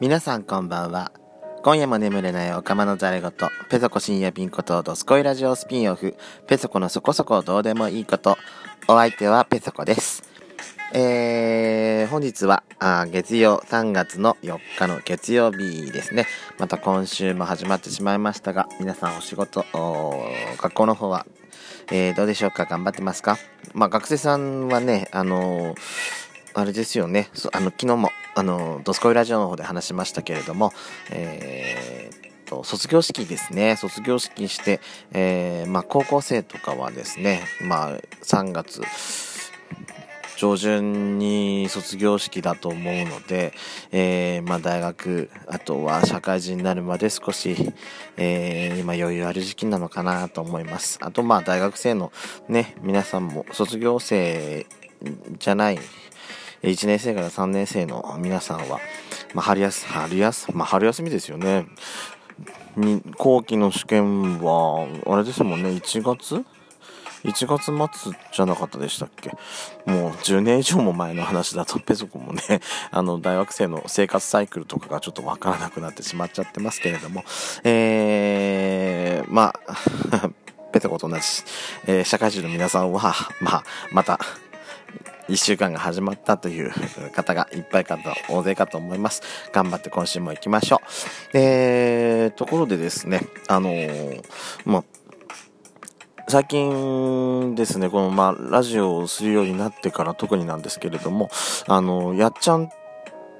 皆さんこんばんは。今夜も眠れないおかまのざれ言、ペソコ深夜ピンことドスコイラジオスピンオフ、ペソコのそこそこどうでもいいこと、お相手はペソコです。えー、本日はあ月曜3月の4日の月曜日ですね。また今週も始まってしまいましたが、皆さんお仕事、お学校の方は、えー、どうでしょうか？頑張ってますか？まあ学生さんはね、あのーあれですよね、あの昨日もあのドスコイラジオの方で話しましたけれども、えー、と卒業式ですね、卒業式して、えー、まあ、高校生とかはですね、まあ、3月上旬に卒業式だと思うので、えー、まあ、大学、あとは社会人になるまで少し、えー、今余裕ある時期なのかなと思います。あと、まあ、大学生のね、皆さんも卒業生じゃない1年生から3年生の皆さんは、まあ、春休春休まあ、春休みですよね。に後期の試験は、あれですもんね、1月 ?1 月末じゃなかったでしたっけ？もう10年以上も前の話だとペソコもね、あの大学生の生活サイクルとかがちょっとわからなくなってしまっちゃってますけれども、えー、まあ、ペソコと同じ、えー、社会人の皆さんは、まあ、また、1週間が始まったという方がいっぱいかと、大勢かと思います。頑張って今週も行きましょう。えー、ところでですね、あのー、まあ、最近ですね、この、まあ、ラジオをするようになってから特になんですけれども、あの、やっちゃん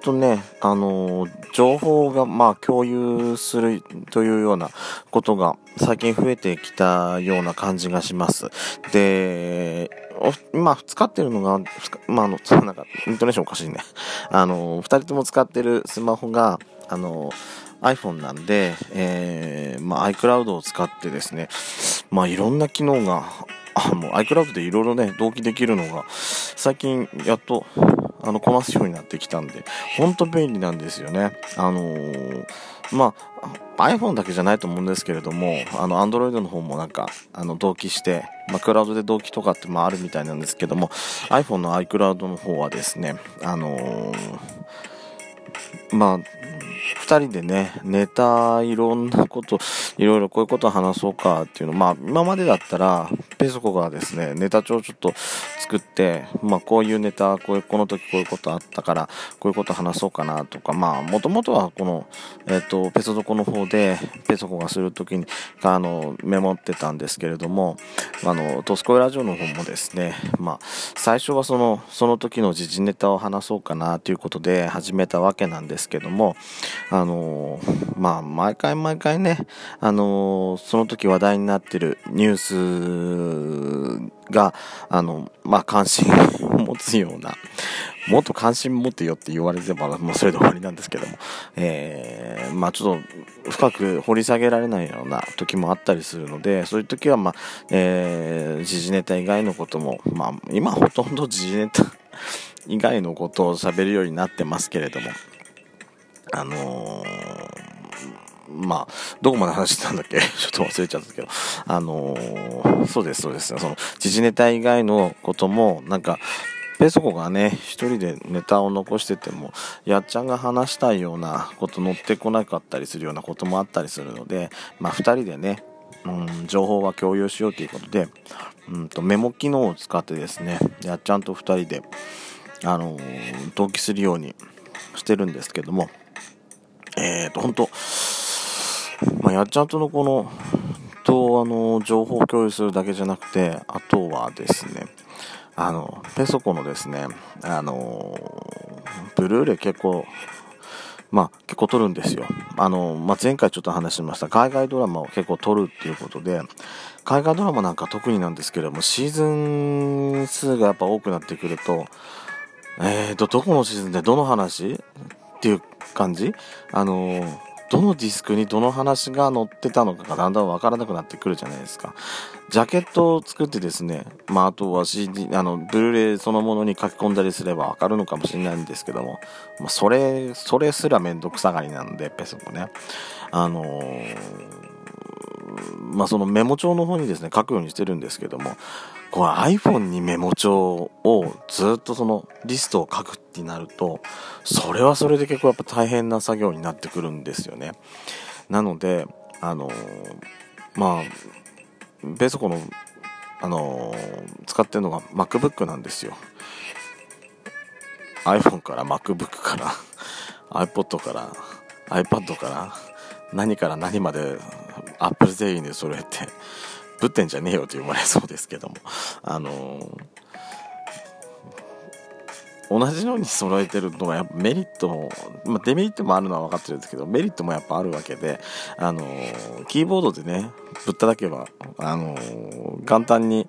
とね、あの情報が、まあ、共有するというようなことが最近増えてきたような感じがします。で、今使ってるのが、まあ、あの、なんか、イントネーションおかしいね。あの、二人とも使ってるスマホが、あの、iPhone なんで、えー、まあ、iCloud を使ってですね、まあ、いろんな機能が、もう iCloud でいろいろね、同期できるのが、最近やっとあの、こなすようになってきたんで、ほんと便利なんですよね。あのー、まあ、iPhone だけじゃないと思うんですけれども、あの、Android の方もなんか、あの、同期して、まあ、クラウドで同期とかってまああるみたいなんですけども、iPhone の iCloud の方はですね、あのー、まあ、2人でね、ネタ、いろんなこと、いろいろこういうこと話そうかっていうの、まあ、今までだったら、ペソコがですね、ネタ帳をちょっと作って、まあ、こういうネタ、こういう、この時こういうことあったから、こういうこと話そうかなとか、まあ、もともとはこの、え、ー、と、ペソドコの方で、ペソコがするときに、あの、メモってたんですけれども、あの、トスコイラジオの方もですね、まあ、最初はその、その時の時事ネタを話そうかなということで始めたわけなんですけども、あのまあ、毎回毎回ね、あのその時話題になってるニュースが、あの、まあ、関心を持つような、もっと関心持ってよって言われれば、もうそれで終わりなんですけども、えー、まあちょっと深く掘り下げられないような時もあったりするので、そういう時は、まあ、えー、時事ネタ以外のことも、まあ、今ほとんど時事ネタ以外のことを喋るようになってますけれども、あのー、まあ、どこまで話してたんだっけ？ちょっと忘れちゃったけど、あのー、そうです、そうです。その、時事ネタ以外のことも、なんか、ペソコがね、一人でネタを残してても、やっちゃんが話したいようなこと乗ってこなかったりするようなこともあったりするので、まあ、二人でね、うん、情報は共有しようということで、うんと、メモ機能を使ってですね、やっちゃんと二人で、あのー、同期するようにしてるんですけども、えっ、と、本当まあ、やっちゃんとのこの、と、あの、情報共有するだけじゃなくて、あとはですね、あの、ペソコのですね、あの、ブルーレイ結構、まあ、結構撮るんですよ。あの、まあ、前回ちょっと話しました、海外ドラマを結構撮るっていうことで、海外ドラマなんか特になんですけれども、シーズン数がやっぱ多くなってくると、えーと、どこのシーズンでどの話？っていう感じ？あのどのディスクにどの話が載ってたのかがだんだんわからなくなってくるじゃないですか。ジャケットを作ってですね、まあ、あとは CD、あの、ブルーレイそのものに書き込んだりすればわかるのかもしれないんですけども、まあ、それ、それすらめんどくさがりなんで、ペソコね。あのー、まあ、そのメモ帳の方にですね、書くようにしてるんですけども、これ iPhone にメモ帳をずっとそのリストを書くってなると、それはそれで結構やっぱ大変な作業になってくるんですよね。なので、あの、まあ、ペソコの、あの、使ってるのが MacBook なんですよ。iPhone から MacBook から iPod から iPad から何から何まで Apple 製品で揃えてぶってんじゃねえよと言われそうですけども。あの、同じように揃えてるのがやっぱメリットも、まあ、デメリットもあるのは分かってるんですけどメリットもやっぱあるわけであの、キーボードでねぶっただけばあの、簡単に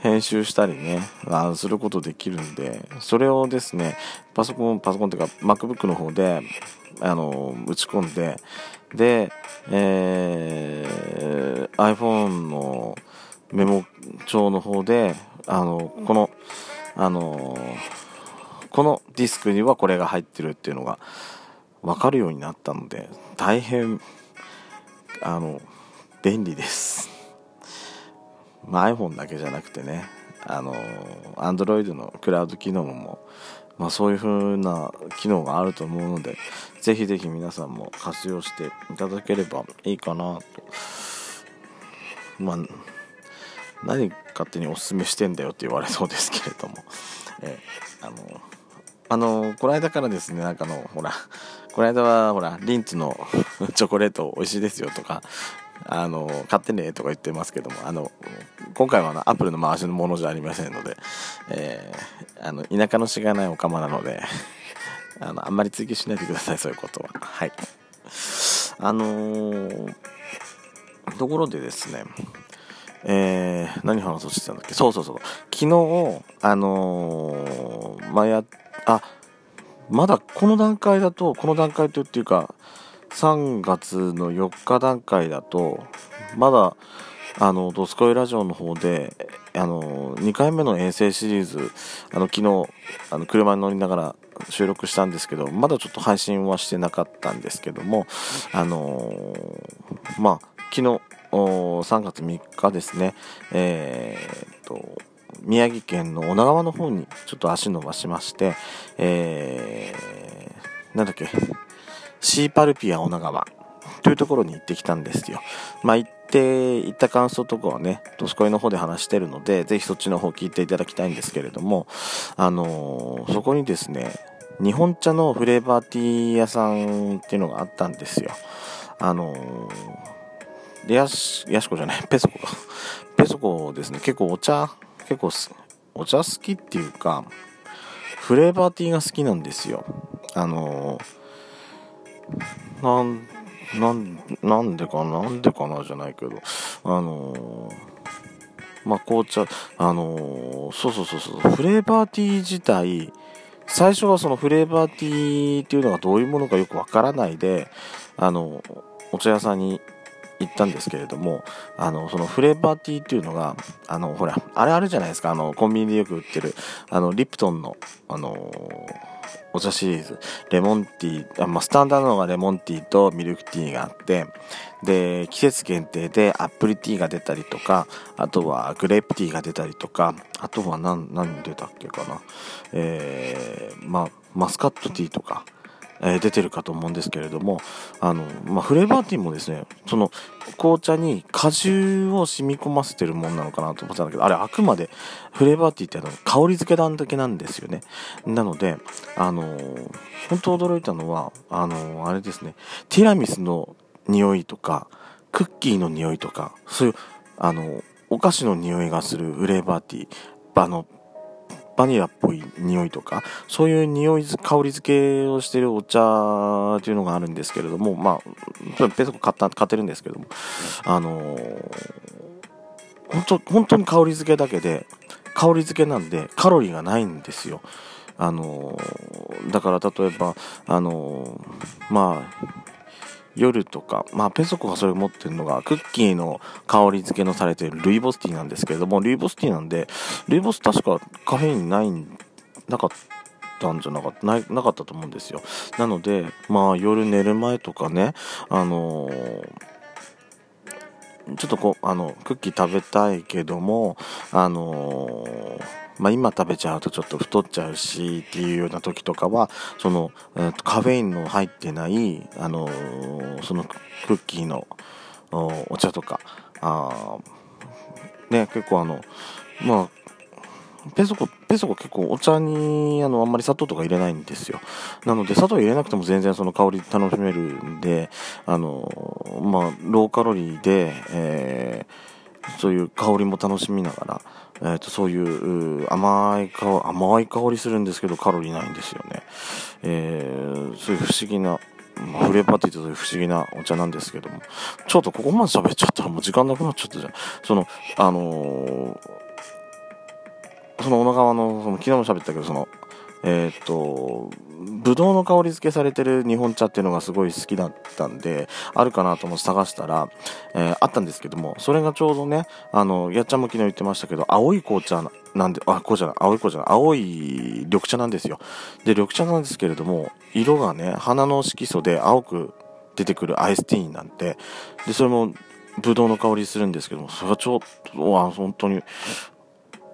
編集したりね、あすることできるんで、それをですね、パソコン、パソコンというか MacBook の方で、あの、打ち込んで、で、えー、iPhone のメモ帳の方で、あの、この、あの、このディスクにはこれが入ってるっていうのが分かるようになったので、大変、あの、便利です。まあ、iPhone だけじゃなくてね、あの、Android のクラウド機能も、まあ、そういう風な機能があると思うので、ぜひぜひ皆さんも活用していただければいいかなと。まあ、何勝手におすすめしてんだよって言われそうですけれども、えあの、あの、この間からですね、なんかの、ほら、この間は、ほら、リンツの チョコレート美味しいですよとか、あの、買ってねとか言ってますけども、あの、今回はあのアップルの回しのものじゃありませんので、えー、あの、田舎のしがないお釜なので、あの、あんまり追求しないでください、そういうことは。はい。あのー、ところでですね、えー、何話そうしてたんだっけ？そうそうそう。昨日、あのー、前や、あ、まだこの段階だと、この段階というか、3月の4日段階だと、まだ、あの、ドスコイラジオの方で、あの、2回目の遠征シリーズ、あの、昨日、あの、車に乗りながら収録したんですけど、まだちょっと配信はしてなかったんですけども、あのまあ、昨日、3月3日ですね、えー、と、宮城県の女川の方にちょっと足伸ばしまして、えー、なんだっけ、シーパルピア女川というところに行ってきたんですよ。まあ、行って、行った感想とかはね、ドスコイの方で話してるので、ぜひそっちの方聞いていただきたいんですけれども、あのー、そこにですね、日本茶のフレーバーティー屋さんっていうのがあったんですよ。あのー、ヤシ、ヤシコじゃない、ペソコか。ペソコですね、結構お茶、結構お茶好きっていうか、フレーバーティーが好きなんですよ。あのーなんなんなんでかななんでかなじゃないけど。あのー、まあ紅茶あのー、そうそうそうそうフレーバーティー自体最初はそのフレーバーティーっていうのがどういうものかよくわからないであのお茶屋さんに行ったんですけれどもあのそのフレーバーティーっていうのがあのほらあれあるじゃないですかあのコンビニでよく売ってるあのリプトンのあのーお茶シリーズ、レモンティー、あまあ、スタンダードのがレモンティーとミルクティーがあって、で、季節限定でアップルティーが出たりとか、あとはグレープティーが出たりとか、あとは何、何出たっけかな。えー、まあ、マスカットティーとか、え、出てるかと思うんですけれども、あの、まあ、フレーバーティーもですね、その紅茶に果汁を染み込ませてるもんなのかなと思ってたんだけど、あれあくまでフレーバーティーってあの香り付け段だけなんですよね。なので、あのー、本当驚いたのは、あの、あれですね、ティラミスの匂いとか、クッキーの匂いとか、そういう、あの、お菓子の匂いがするフレーバーティー、あの、バニラっぽい匂いとか、そういう匂い、香り付けをしてるお茶っていうのがあるんですけれども、まあ、ペソコ買った、買ってるんですけども、あのー、本当、本当に香り付けだけで、香り付けなんでカロリーがないんですよ。あの、だから例えば、あの、まあ、夜とか、まあ、ペソコがそれ持ってるのが、クッキーの香り付けのされているルイボスティーなんですけれども、ルイボスティーなんで、ルイボス確かカフェインない、なかったんじゃなかった、ななかったと思うんですよ。なので、まあ、夜寝る前とかね、あのー、ちょっとこう、あの、クッキー食べたいけども、あのー、まあ、今食べちゃうとちょっと太っちゃうしっていうような時とかは、その、えー、とカフェインの入ってない、あのー、そのクッキーのお茶とか、あね、結構あの、まあ、ペソコ、ペソコ結構お茶にあのあんまり砂糖とか入れないんですよ。なので砂糖入れなくても全然その香り楽しめるんで、あの、まあ、ローカロリーで、えー、そういう香りも楽しみながら、えーと、そういう甘い香甘い香りするんですけどカロリーないんですよね。えー、そういう不思議な、まあ、フレーバーって言うとそういう不思議なお茶なんですけども、ちょっとここまで喋っちゃったらもう時間なくなっちゃったじゃん。その、あのーその小野川の、その昨日も喋ったけど、その、えっ、と、ぶどうの香り付けされてる日本茶っていうのがすごい好きだったんで、あるかなと思って探したら、えー、あったんですけども、それがちょうどね、あの、やっちゃんも昨日言ってましたけど、青い紅茶なんで、あ、紅茶青い紅茶青い緑茶なんですよ。で、緑茶なんですけれども、色がね、花の色素で青く出てくるアイスティーなんて、で、それも、ぶどうの香りするんですけども、それはちょっと、わ、本当に、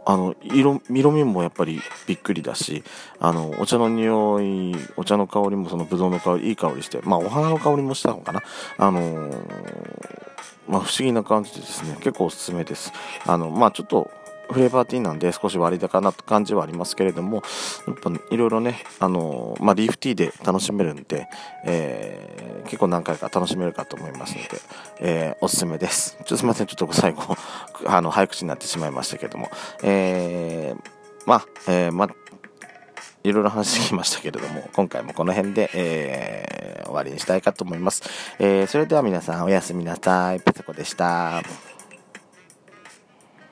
あの色色味もやっぱりびっくりだしあのお茶の匂いお茶の香りもそのぶどうの香りいい香りしてまあお花の香りもしたのかな。あのー、まあ、不思議な感じでですね結構おすすめです。あのまあちょっとフレーバーティーなんで少し割高な感じはありますけれども、やっぱいろいろね、あのまあ、リーフティーで楽しめるんで、えー、結構何回か楽しめるかと思いますので、えー、おすすめです。ちょっとすみません、ちょっと最後、あの、早口になってしまいましたけども、えー、まあ、えー、まいろいろ話してきましたけれども、今回もこの辺で、えー、終わりにしたいかと思います。えー、それでは皆さんおやすみなさい。ペソコでした。